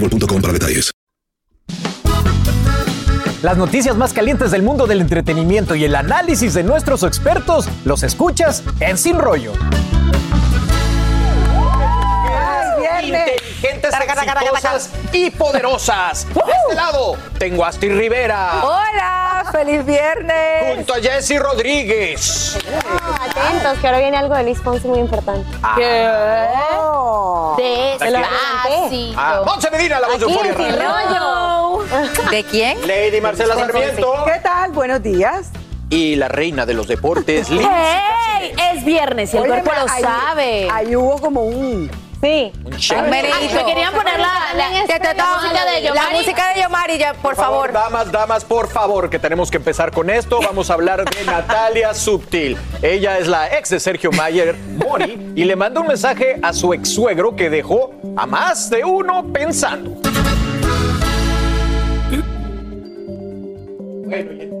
boostmobile.com para detalles. Las noticias más calientes del mundo del entretenimiento y el análisis de nuestros expertos los escuchas en Sin Rollo. Inteligentes, exitosas y poderosas. De este lado tengo a Astrid Rivera. Hola, feliz viernes. Junto a Jessy Rodríguez. Atentos, que ahora viene algo de Luis Ponce muy importante. ¿Qué? Despacito. Ah, Monse Medina, la voz de Aquí Euforia en Radio. Rollo. ¿De quién? Lady Marcela Sarmiento. ¿Qué tal? Buenos días. Y la reina de los deportes, Liz. ¡Hey! Es viernes y el Óyeme, cuerpo lo ahí- sabe. Ahí hubo como un... Sí. Un me querían poner la, la, te la toca- música de La Yomari. música de Yomari, ya, por favor. Damas, damas, por favor, que tenemos que empezar con esto. Vamos a hablar de Natalia Subtil. Ella es la ex de Sergio Mayer, Mori, y le manda un mensaje a su ex suegro que dejó a más de uno pensando. Bueno, y-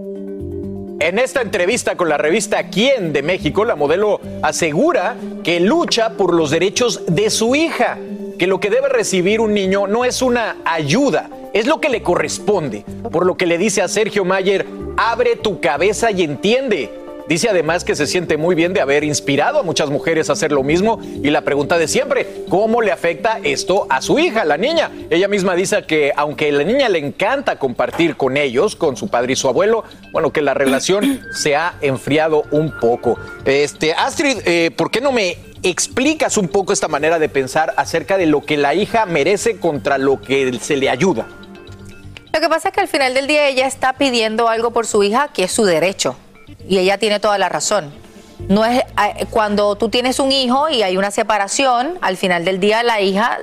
En esta entrevista con la revista Quién de México, la modelo asegura que lucha por los derechos de su hija, que lo que debe recibir un niño no es una ayuda, es lo que le corresponde. Por lo que le dice a Sergio Mayer, abre tu cabeza y entiende. Dice además que se siente muy bien de haber inspirado a muchas mujeres a hacer lo mismo y la pregunta de siempre, ¿cómo le afecta esto a su hija, la niña? Ella misma dice que aunque a la niña le encanta compartir con ellos, con su padre y su abuelo, bueno, que la relación se ha enfriado un poco. Este, Astrid, eh, ¿por qué no me explicas un poco esta manera de pensar acerca de lo que la hija merece contra lo que se le ayuda? Lo que pasa es que al final del día ella está pidiendo algo por su hija que es su derecho. Y ella tiene toda la razón. No es cuando tú tienes un hijo y hay una separación, al final del día la hija,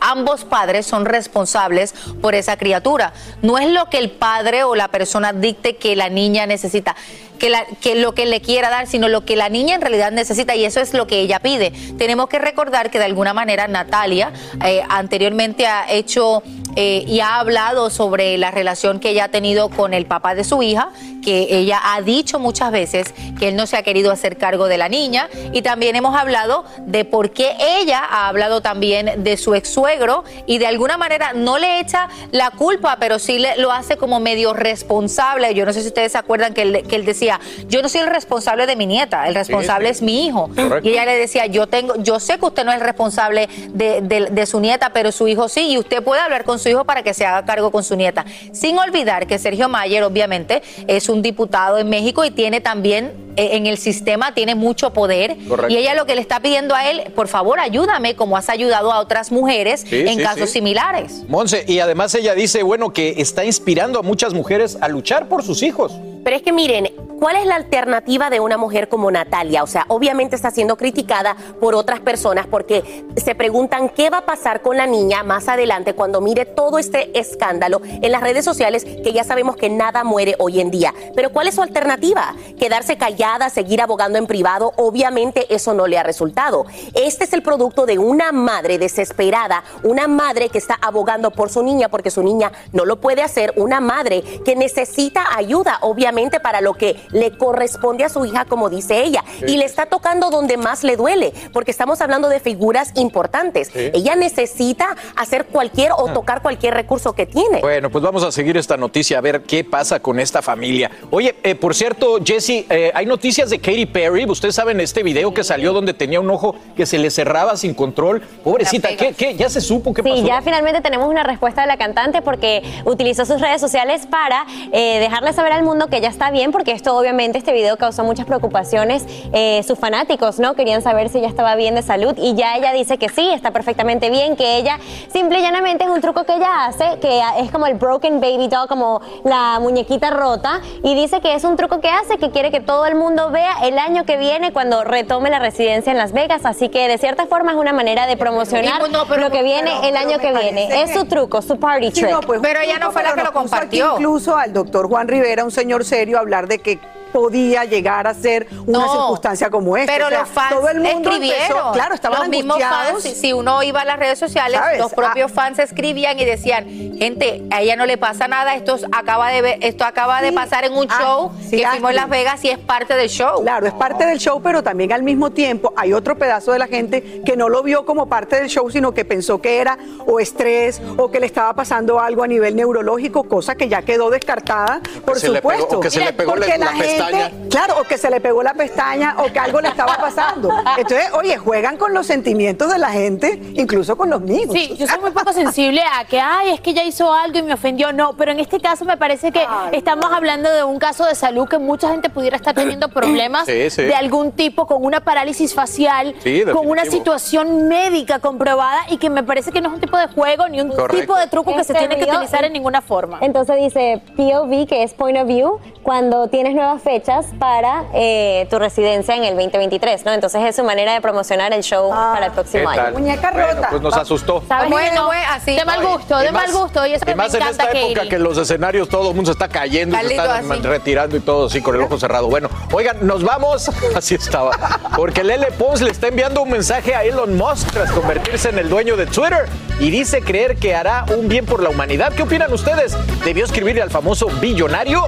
ambos padres son responsables por esa criatura. No es lo que el padre o la persona dicte que la niña necesita, que, la- que lo que le quiera dar, sino lo que la niña en realidad necesita y eso es lo que ella pide. Tenemos que recordar que de alguna manera Natalia eh, anteriormente ha hecho eh, y ha hablado sobre la relación que ella ha tenido con el papá de su hija, que ella ha dicho muchas veces que él no se ha querido hacer cargo de la niña y también hemos hablado de por qué ella ha hablado también de su ex suegro y de alguna manera no le echa la culpa, pero sí le, lo hace como medio responsable. Yo no sé si ustedes se acuerdan que él, que él decía, yo no soy el responsable de mi nieta, el responsable sí. es mi hijo. Correcto. Y ella le decía, yo tengo, yo sé que usted no es el responsable de, de- de su nieta, pero su hijo sí, y usted puede hablar con su hijo para que se haga cargo con su nieta. Sin olvidar que Sergio Mayer, obviamente, es un diputado en México y tiene también eh, en el sistema, tiene mucho poder. Correcto. Y ella lo que le está pidiendo a él, por favor, ayúdame, como has ayudado a otras mujeres Sí, en sí, casos sí. similares. Monse, y además ella dice, bueno, que está inspirando a muchas mujeres a luchar por sus hijos. Pero es que miren, ¿cuál es la alternativa de una mujer como Natalia? O sea, obviamente está siendo criticada por otras personas porque se preguntan qué va a pasar con la niña más adelante cuando mire todo este escándalo en las redes sociales, que ya sabemos que nada muere hoy en día. Pero ¿cuál es su alternativa? Quedarse callada, seguir abogando en privado, obviamente eso no le ha resultado. Este es el producto de una madre desesperada, una madre que está abogando por su niña porque su niña no lo puede hacer, una madre que necesita ayuda, obviamente, para lo que le corresponde a su hija, como dice ella, y le está tocando donde más le duele, porque estamos hablando de figuras importantes. Ella necesita hacer cualquier o tocar cualquier recurso que tiene. Bueno, pues vamos a seguir esta noticia a ver qué pasa con esta familia. Oye, eh, por cierto, Jesse, eh, hay noticias de Katy Perry. Ustedes saben este video que salió donde tenía un ojo que se le cerraba sin control. Pobrecita, ¿qué, qué? ¿Ya se supo qué pasó? Sí, ya finalmente tenemos una respuesta de la cantante porque utilizó sus redes sociales para eh, dejarle saber al mundo que ya está bien, porque esto obviamente, este video causó muchas preocupaciones. Eh, sus fanáticos, ¿no? Querían saber si ella estaba bien de salud y ya ella dice que sí, está perfectamente bien, que ella simple y llanamente es un truco que ella hace, que es como el broken baby doll, como la muñequita rota, y dice que es un truco que hace, que quiere que todo el mundo vea el año que viene cuando retome la residencia en Las Vegas, así que de cierta forma es una manera de promocionar lo que viene el año que viene. Es su truco, su party Sí, trick. no, pues, Pero ella no fue la que lo compartió. Incluso al doctor Juan Rivera, un señor serio, hablar de que podía llegar a ser una No, circunstancia como esta. Pero O sea, los fans todo el mundo escribieron. empezó- claro, estaban los mismos fans, si, si uno iba a las redes sociales, ¿Sabes? los propios fans escribían y decían, gente, a ella no le pasa nada, esto es- acaba de ver- esto acaba de pasar en un Ah, show sí, que fuimos en. Las Vegas y es parte del show. Claro, es parte del show, pero también al mismo tiempo hay otro pedazo de la gente que no lo vio como parte del show, sino que pensó que era o estrés o que le estaba pasando algo a nivel neurológico, cosa que ya quedó descartada, por se le pegó- supuesto. o que se le pegó Porque la- la pestaña. Claro, o que se le pegó la pestaña o que algo le estaba pasando. Entonces, oye, juegan con los sentimientos de la gente, incluso con los míos. Sí, yo soy muy poco sensible a que, ay, es que ella hizo algo y me ofendió. No, pero en este caso me parece que estamos hablando de un caso de salud que mucha gente pudiera estar teniendo problemas Sí, sí. de algún tipo, con una parálisis facial, Sí, con una situación médica comprobada y que me parece que no es un tipo de juego ni un Correcto. tipo de truco que se Este tiene que utilizar en ninguna forma. Entonces dice POV, que es Point of View, cuando tienes nuevas fechas para eh, tu residencia en el 2023, ¿no? Entonces es su manera de promocionar el show para el ¿Qué próximo año. Muñeca Bueno, rota. pues nos asustó. ¿Sabes Bueno, qué? No, bueno, así. De mal gusto, de más- mal gusto. Y eso y que me más en esta época Katie. que los escenarios todo el mundo se está cayendo, y se están así. retirando y todo así con el ojo cerrado. Bueno, oigan, nos vamos. Así estaba. Porque Lele Pons le está enviando un mensaje a Elon Musk tras convertirse en el dueño de Twitter y dice creer que hará un bien por la humanidad. ¿Qué opinan ustedes? ¿Debió escribirle al famoso billonario?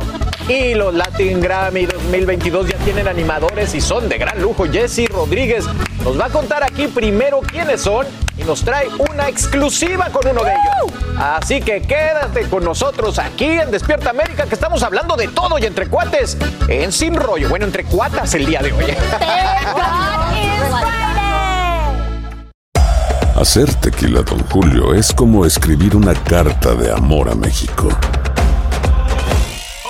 Y los Latin Grammy 2022 ya tienen animadores y son de gran lujo. Jesse Rodríguez nos va a contar aquí primero quiénes son y nos trae una exclusiva con uno de ellos. Así que quédate con nosotros aquí en Despierta América, que estamos hablando de todo y entre cuates en Sin Rollo. Bueno, entre cuatas el día de hoy. Hacer tequila, Don Julio, es como escribir una carta de amor a México.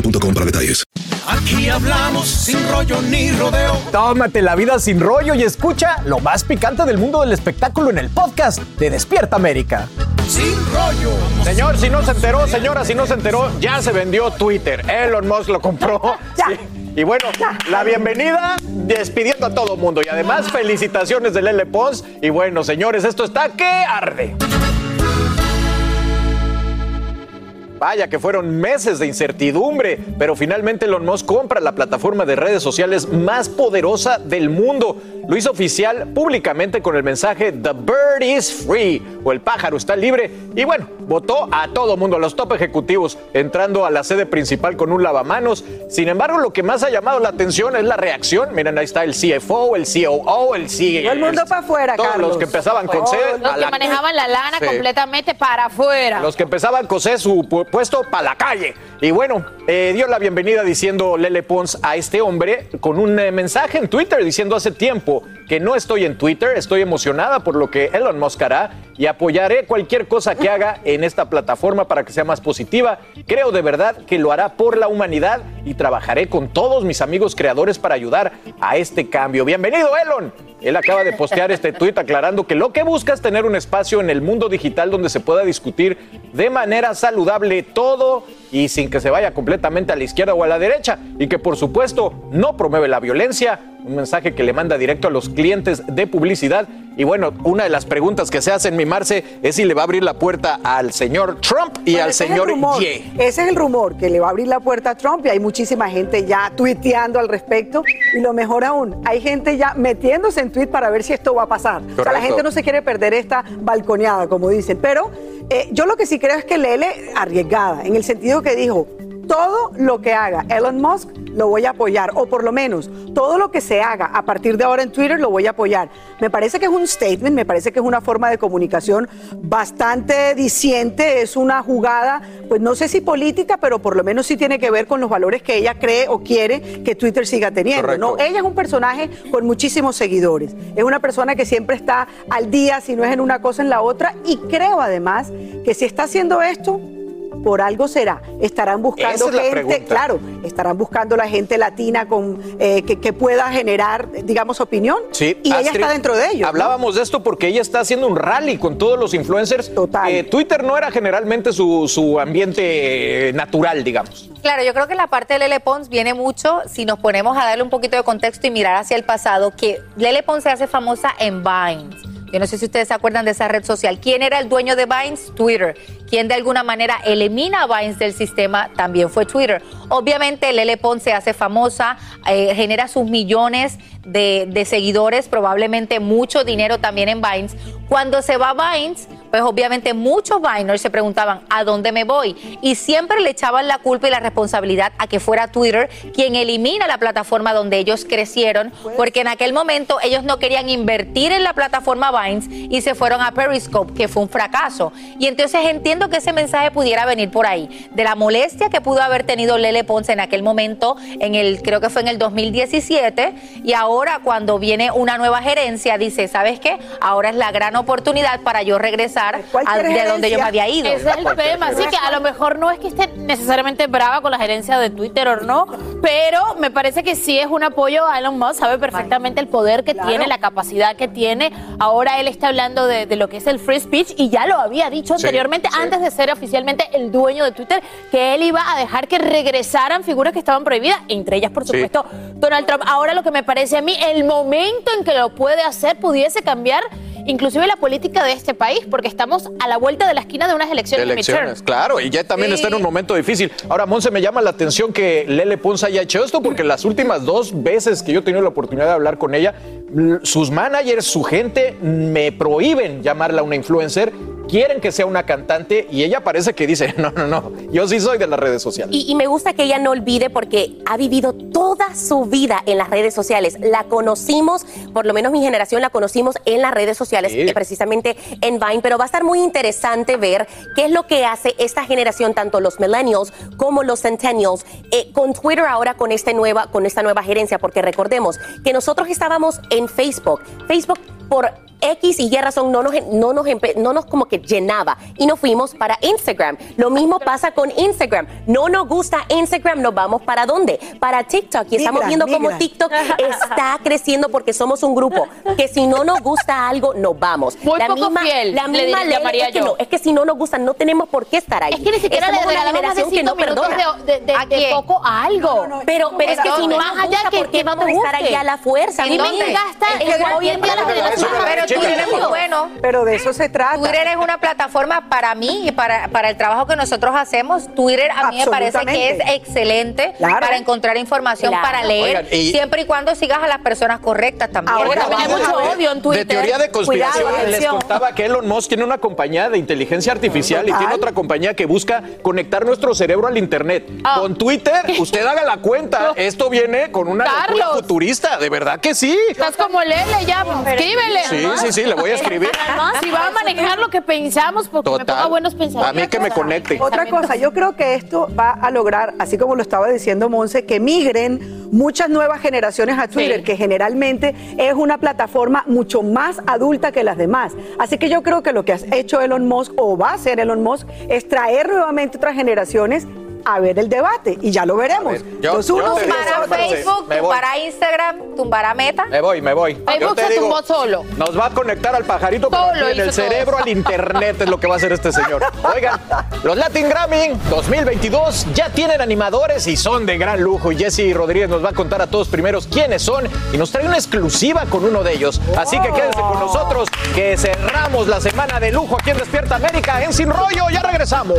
boostmobile.com para detalles. Aquí hablamos sin rollo ni rodeo. Tómate la vida sin rollo y escucha lo más picante del mundo del espectáculo en el podcast de Despierta América. Sin rollo. Señor, si no se enteró, señora, si no se enteró, ya se vendió Twitter. Elon Musk lo compró. Sí. Y bueno, la bienvenida despidiendo a todo mundo. Y además, felicitaciones de Lele Pons. Y bueno, señores, esto está que arde. Vaya que fueron meses de incertidumbre, pero finalmente Elon Musk compra la plataforma de redes sociales más poderosa del mundo. Lo hizo oficial públicamente con el mensaje The bird is free o el pájaro está libre. Y bueno, votó a todo mundo, a los top ejecutivos, entrando a la sede principal con un lavamanos. Sin embargo, lo que más ha llamado la atención es la reacción. Miren, ahí está el CFO, el COO, el CEO. Todo el mundo para afuera, Todos Carlos. los que empezaban con C. Los que la- manejaban la lana Sí. completamente para afuera. Los que empezaban a coser su puesto para la calle. Y bueno, eh, dio la bienvenida diciendo Lele Pons a este hombre con un eh, mensaje en Twitter diciendo hace tiempo que no estoy en Twitter, estoy emocionada por lo que Elon Musk hará y apoyaré cualquier cosa que haga en esta plataforma para que sea más positiva. Creo de verdad que lo hará por la humanidad y trabajaré con todos mis amigos creadores para ayudar a este cambio. Bienvenido, Elon. Él acaba de postear este tuit aclarando que lo que busca es tener un espacio en el mundo digital donde se pueda discutir de manera saludable todo y sin que se vaya completamente a la izquierda o a la derecha y que por supuesto no promueve la violencia, un mensaje que le manda directo a los clientes de publicidad. Y bueno, una de las preguntas que se hacen, mi Marce, es si le va a abrir la puerta al señor Trump y al es señor. Ye. Ese es el rumor, que le va a abrir la puerta a Trump y hay muchísima gente ya tuiteando al respecto. Y lo mejor aún, hay gente ya metiéndose en tweet para ver si esto va a pasar. O sea, la gente no se quiere perder esta balconeada, como dicen. Pero eh, yo lo que sí creo es que Lele arriesgada, en el sentido que dijo, todo lo que haga Elon Musk lo voy a apoyar, o por lo menos todo lo que se haga a partir de ahora en Twitter lo voy a apoyar. Me parece que es un statement, me parece que es una forma de comunicación bastante diciente, es una jugada, pues no sé si política, pero por lo menos sí tiene que ver con los valores que ella cree o quiere que Twitter siga teniendo. ¿no? Ella es un personaje con muchísimos seguidores, es una persona que siempre está al día, si no es en una cosa, en la otra, y creo además que si está haciendo esto, por algo será. Estarán buscando Esa es la gente, claro, estarán buscando la gente latina con eh, que, que pueda generar, digamos, opinión. Sí, y ella está dentro de ellos. ¿no? Hablábamos de esto porque ella está haciendo un rally con todos los influencers. Total. Twitter no era generalmente su, su ambiente eh, natural, digamos. Claro, yo creo que la parte de Lele Pons viene mucho si nos ponemos a darle un poquito de contexto y mirar hacia el pasado, que Lele Pons se hace famosa en Vines. Yo no sé si ustedes se acuerdan de esa red social. ¿Quién era el dueño de Vines? Twitter. ¿Quién de alguna manera elimina a Vines del sistema? También fue Twitter. Obviamente Lele Pons se hace famosa, eh, genera sus millones de, seguidores, probablemente mucho dinero también en Vines. Cuando se va a Vines, pues obviamente muchos Viners se preguntaban, ¿a dónde me voy? Y siempre le echaban la culpa y la responsabilidad a que fuera Twitter quien elimina la plataforma donde ellos crecieron, porque en aquel momento ellos no querían invertir en la plataforma Vines y se fueron a Periscope, que fue un fracaso. Y entonces entiendo que ese mensaje pudiera venir por ahí, de la molestia que pudo haber tenido Lele Ponce en aquel momento, en el, creo que fue en el 2017, y ahora cuando viene una nueva gerencia, dice, ¿sabes qué? Ahora es la gran oportunidad para yo regresar a, de donde yo me había ido. Ese es el tema, así que a lo mejor no es que esté necesariamente brava con la gerencia de Twitter o no, pero me parece que sí es un apoyo a Elon Musk, sabe perfectamente el poder que Claro. tiene, la capacidad que tiene. Ahora él está hablando de, de lo que es el free speech y ya lo había dicho Sí, anteriormente, sí. antes de ser oficialmente el dueño de Twitter, que él iba a dejar que regresaran figuras que estaban prohibidas, entre ellas, por Sí. supuesto, Donald Trump. Ahora lo que me parece a mí, el momento en que lo puede hacer pudiese cambiar inclusive la política de este país, porque estamos a la vuelta de la esquina de unas elecciones, de Elecciones, claro, y ya también Sí. está en un momento difícil. Ahora, Monse, me llama la atención que Lele Pons haya hecho esto, porque las últimas dos veces que yo he tenido la oportunidad de hablar con ella, sus managers, su gente, me prohíben llamarla una influencer, quieren que sea una cantante, y ella parece que dice, no, no, no, yo sí soy de las redes sociales. Y, y me gusta que ella no olvide porque ha vivido toda su vida en las redes sociales. La conocimos, por lo menos mi generación la conocimos en las redes sociales, Sí. precisamente en Vine, pero va a estar muy interesante ver qué es lo que hace esta generación, tanto los millennials como los centennials, eh, con Twitter ahora con, este nueva, con esta nueva gerencia, porque recordemos que nosotros estábamos en Facebook. Facebook por X y Y razón no nos, no nos, empe- no nos como que llenaba y nos fuimos para Instagram. Lo mismo pasa con Instagram. No nos gusta Instagram, nos vamos para dónde? Para TikTok. Y estamos Migra, viendo cómo. TikTok está creciendo porque somos un grupo que si no nos gusta algo, nos vamos. Muy poco fiel, la le misma diría- ley llamaría es que yo. no, es que si no nos gusta, no tenemos por qué estar ahí. Es que ni siquiera le una generación que no perdona. de, de, de- de foco a algo. Pero, pero es que si no nos gusta, que- ¿por qué no vamos a estar aquí a la fuerza? Quién gasta Es que hoy en día la generación. Twitter es muy bueno. Pero de eso se trata. Twitter es una plataforma para mí y para, para el trabajo que nosotros hacemos. Twitter a mí me parece que es excelente Claro. para encontrar información, Claro. para leer, Oigan, y- siempre y cuando sigas a las personas correctas también. Ahora también hay mucho odio en Twitter. De teoría de conspiración, Cuidado, les contaba que Elon Musk tiene una compañía de inteligencia artificial y tiene otra compañía que busca conectar nuestro cerebro al internet. Ah. Con Twitter, usted haga la cuenta, esto viene con una locura Carlos. futurista, de verdad que sí. Estás como Lele ya, escríbele. Sí, sí, sí, le voy a escribir. Si va a manejar lo que pensamos, porque me ponga Total. buenos A pensamientos. mí que me conecte. Otra cosa, yo creo que esto va a lograr, así como lo estaba diciendo Monse, que migren muchas nuevas generaciones a Twitter, Sí. que generalmente es una plataforma mucho más adulta que las demás. Así que yo creo que lo que ha hecho Elon Musk o va a hacer Elon Musk es traer nuevamente otras generaciones a ver el debate y ya lo veremos. ver, yo- Entonces uno Tumbará Facebook, me voy. tumbará Instagram, tumbará Meta. Me voy, me voy. Facebook se digo, tumbó solo. Nos va a conectar al pajarito Solo en el cerebro, al internet, es lo que va a hacer este señor. Oigan, los Latin Grammy 2022 ya tienen animadores y son de gran lujo. Y Jesse Rodríguez nos va a contar a todos primeros quiénes son y nos trae una exclusiva con uno de ellos. Así que quédense con nosotros que cerramos la semana de lujo aquí en Despierta América en Sin Rollo. Ya regresamos.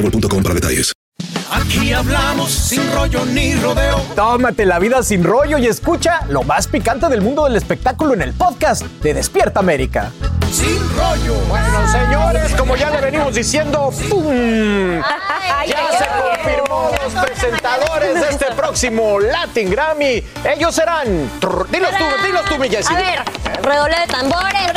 boostmobile.com para detalles. Aquí hablamos sin rollo ni rodeo. Tómate la vida sin rollo y escucha lo más picante del mundo del espectáculo en el podcast de Despierta América. Sin rollo. Bueno, señores, como ya le venimos diciendo, ¡pum! Ya se confirmó los presentadores de este próximo Latin Grammy. Ellos serán. Dilos tú, dilos tú, mi Jessie. A ver, redoble de tambores,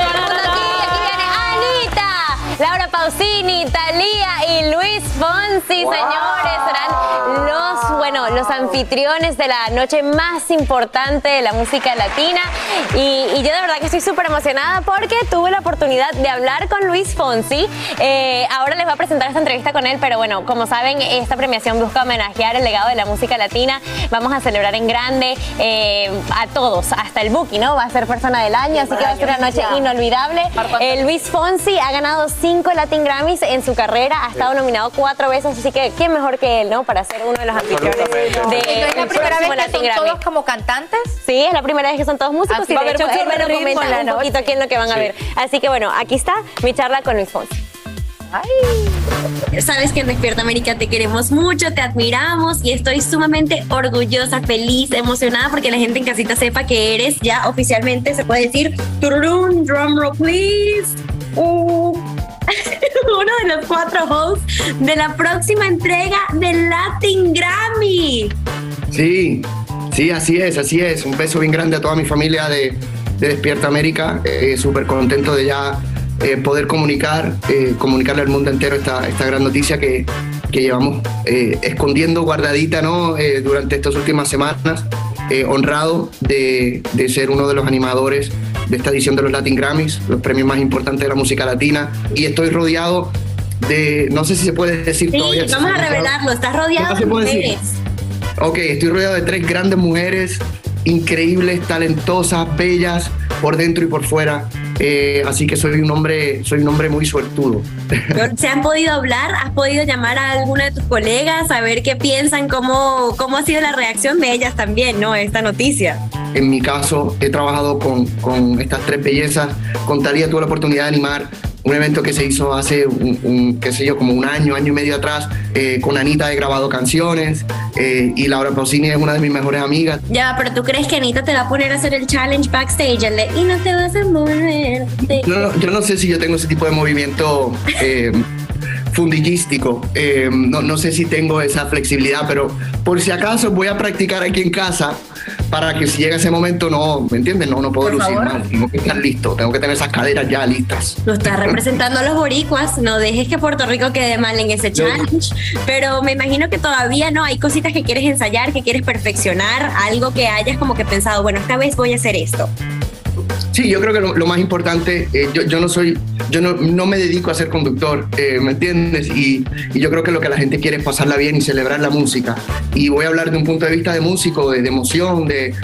Laura Pausini, Talía y Luis Fonsi, señores, serán los, bueno, los anfitriones de la noche más importante de la música latina. Y, y yo de verdad que estoy súper emocionada porque tuve la oportunidad de hablar con Luis Fonsi. Eh, ahora les voy a presentar esta entrevista con él, pero bueno, como saben, esta premiación busca homenajear el legado de la música latina. Vamos a celebrar en grande eh, a todos, hasta el Buki, ¿no? Va a ser persona del año, así que va a ser una noche inolvidable. Eh, Luis Fonsi ha ganado cinco Latin Grammys en su carrera, ha estado nominado cuatro veces, así que quién mejor que él, ¿no? Para ser uno de los anfitriones de ¿Es la primera vez que Latin son Grammy. todos como cantantes? Sí, es la primera vez que son todos músicos Así y va a de hecho él me lo comenta un noche. poquito aquí en lo que van a Sí. ver. Así que bueno, aquí está mi charla con Luis Fonsi. Sabes que en Despierta América te queremos mucho, te admiramos y estoy sumamente orgullosa, feliz, emocionada porque la gente en casita sepa que eres ya oficialmente, se puede decir, drum roll please, uh, uno de los cuatro hosts de la próxima entrega del Latin Grammy. Sí, Sí, así es, así es. Un beso bien grande a toda mi familia de, de Despierta América. Eh, Súper contento de ya eh, poder comunicar, eh, comunicarle al mundo entero esta, esta gran noticia que, que llevamos eh, escondiendo guardadita ¿no? Eh, durante estas últimas semanas. Honrado de, de ser uno de los animadores de esta edición de los Latin Grammys, los premios más importantes de la música latina. Y estoy rodeado de, no sé si se puede decir Sí, todavía. vamos a revelarlo. Estás rodeado ¿Cómo de mujeres. Ok, estoy rodeado de tres grandes mujeres, increíbles, talentosas, bellas, por dentro y por fuera. Eh, así que soy un hombre, soy un hombre muy suertudo. ¿Se han podido hablar? ¿Has podido llamar a alguna de tus colegas a ver qué piensan, cómo, cómo ha sido la reacción de ellas también, ¿no? Esta noticia. En mi caso, he trabajado con, con estas tres bellezas. Con Talía tuve la oportunidad de animar un evento que se hizo hace, un, un, qué sé yo, como un año, año y medio atrás. Eh, con Anita he grabado canciones eh, y Laura Pausini es una de mis mejores amigas. Ya, pero tú crees que Anita te va a poner a hacer el challenge backstage el de, y no te vas a mover. de-". Yo no, yo no sé si yo tengo ese tipo de movimiento eh, fundillístico. Eh, no, no sé si tengo esa flexibilidad, pero por si acaso voy a practicar aquí en casa para que si llega ese momento no, ¿me entiendes? No, no puedo Por lucir favor. mal. Tengo que estar listo, tengo que tener esas caderas ya listas. Lo estás representando a los boricuas, no dejes que Puerto Rico quede mal en ese challenge, pero me imagino que todavía no, hay cositas que quieres ensayar, que quieres perfeccionar, algo que hayas como que pensado, bueno, esta vez voy a hacer esto. Sí, yo creo que lo, más importante, eh, yo, yo no soy, yo no, me dedico a ser conductor, eh, ¿me entiendes? Y, yo creo que lo que la gente quiere es pasarla bien y celebrar la música. Y voy a hablar de un punto de vista de músico, de, emoción, de,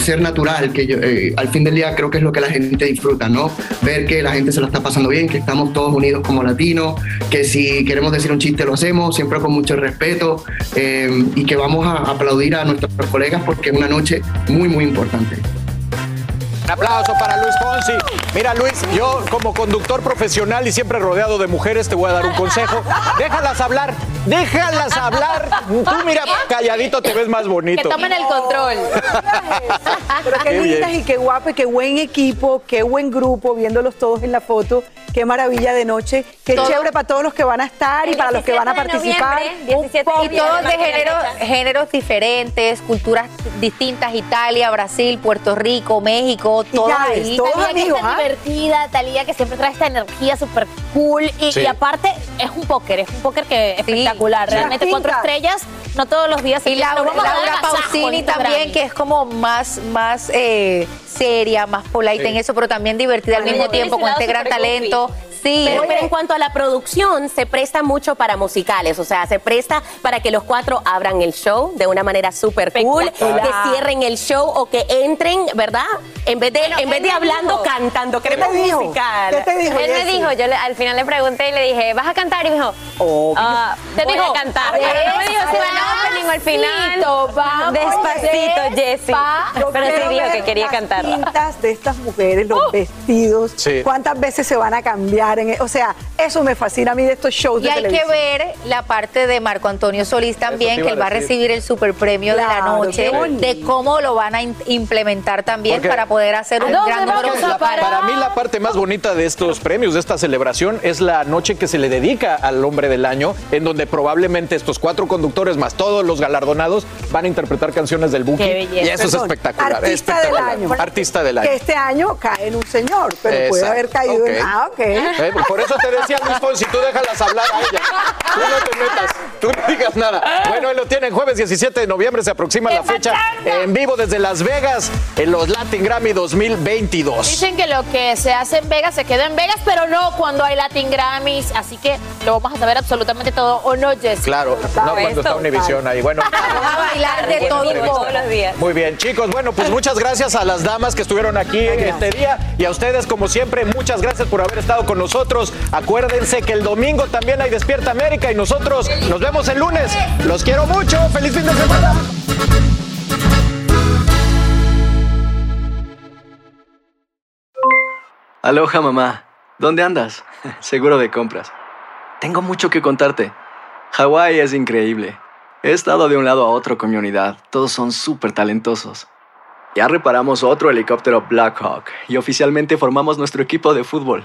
ser natural, que yo, eh, al fin del día creo que es lo que la gente disfruta, ¿no? Ver que la gente se lo está pasando bien, que estamos todos unidos como latinos, que si queremos decir un chiste lo hacemos, siempre con mucho respeto, y que vamos a aplaudir a nuestros colegas porque es una noche muy, muy importante. Un aplauso para Luis Fonsi. Mira, Luis, yo como conductor profesional y siempre rodeado de mujeres te voy a dar un consejo. Déjalas hablar, déjalas hablar. Tú mira, calladito te ves más Que bonito. tomen el control. Pero qué, Qué lindas y qué guapo y qué buen equipo, qué buen grupo, viéndolos todos en la foto. Qué maravilla de noche. Qué Todo- chévere para todos los que van a estar y para los que van a 17 de participar. noviembre, 17 Y todos de género- géneros diferentes, culturas distintas, Italia, Brasil, Puerto Rico, México, todos ya ahí. todos Talía que amigos, está ¿ah? divertida, Talía que siempre trae esta energía súper cool y, Sí. y aparte es un póker, es un póker que es espectacular. Realmente cuatro estrellas, no todos los días. se Y Laura, "Vamos a dar Laura Pausini también, Grammy". que es como más, más eh, seria, más polite Sí. en eso, pero también divertida al mismo tiempo con este gran talento. Sí. Pero, pero en cuanto a la producción, se presta mucho para musicales, o sea, se presta para que los cuatro abran el show de una manera súper cool, que cierren el show o que entren, ¿verdad? En vez de, Bueno, en vez de hablando, dijo- cantando, ¿Qué queremos te dijo? musical. ¿Qué te dijo? Él me Jessy? dijo, yo le- al final le pregunté y le dije, ¿vas a cantar? Y me dijo, Obvio. ah, te Voy dijo, a cantar. Pero no me dijo si van a opening al final. Despacito, vamos, Despacito, Jessie. Yo Pero sí dijo que quería las cantar. pintas de estas mujeres, los vestidos, Sí. cuántas veces se van a cambiar. En, o sea, eso me fascina a mí de estos shows Y de hay que ver la parte de Marco Antonio Solís también, que él va a decir. recibir el superpremio de la Claro, noche, de cómo lo van a implementar también Porque- para poder hacer ¿A un gran número? Para mí la parte más bonita de estos premios, de esta celebración, es la noche que se le dedica al hombre del año, en donde probablemente estos cuatro conductores más todos los galardonados van a interpretar canciones del Buki. Qué belleza. Y eso es Perdón, espectacular. Artista espectacular. del año. Artista del año. Que este año cae en un señor, pero puede Exacto, haber caído en. ok. Ah, ok. Eh, Por eso te decía Luis Fonsi, tú déjalas hablar a ella. Tú no te metas, tú no digas nada. Bueno, ahí lo tienen, jueves 17 de noviembre se aproxima la fecha en vivo desde Las Vegas en los Latin Grammy 2022. Dicen que lo que se hace en Vegas se queda en Vegas, pero no cuando hay Latin Grammys, así que lo vamos a saber absolutamente todo, ¿o no, Jess? Claro, no cuando está Univisión ahí. Bueno, Vamos a bailar de En todo todos los días. Muy bien, chicos. Bueno, pues muchas gracias a las damas que estuvieron aquí este día y a ustedes, como siempre, muchas gracias por haber estado con nosotros. Acuérdense que el domingo también hay Despierta América y nosotros nos vemos el lunes. Los quiero mucho. ¡Feliz fin de semana! Aloha mamá, ¿dónde andas? Seguro de compras. Tengo mucho que contarte. Hawái es increíble. He estado de un lado a otro con mi unidad. Todos son súper talentosos. Ya reparamos otro helicóptero Blackhawk y oficialmente formamos nuestro equipo de fútbol.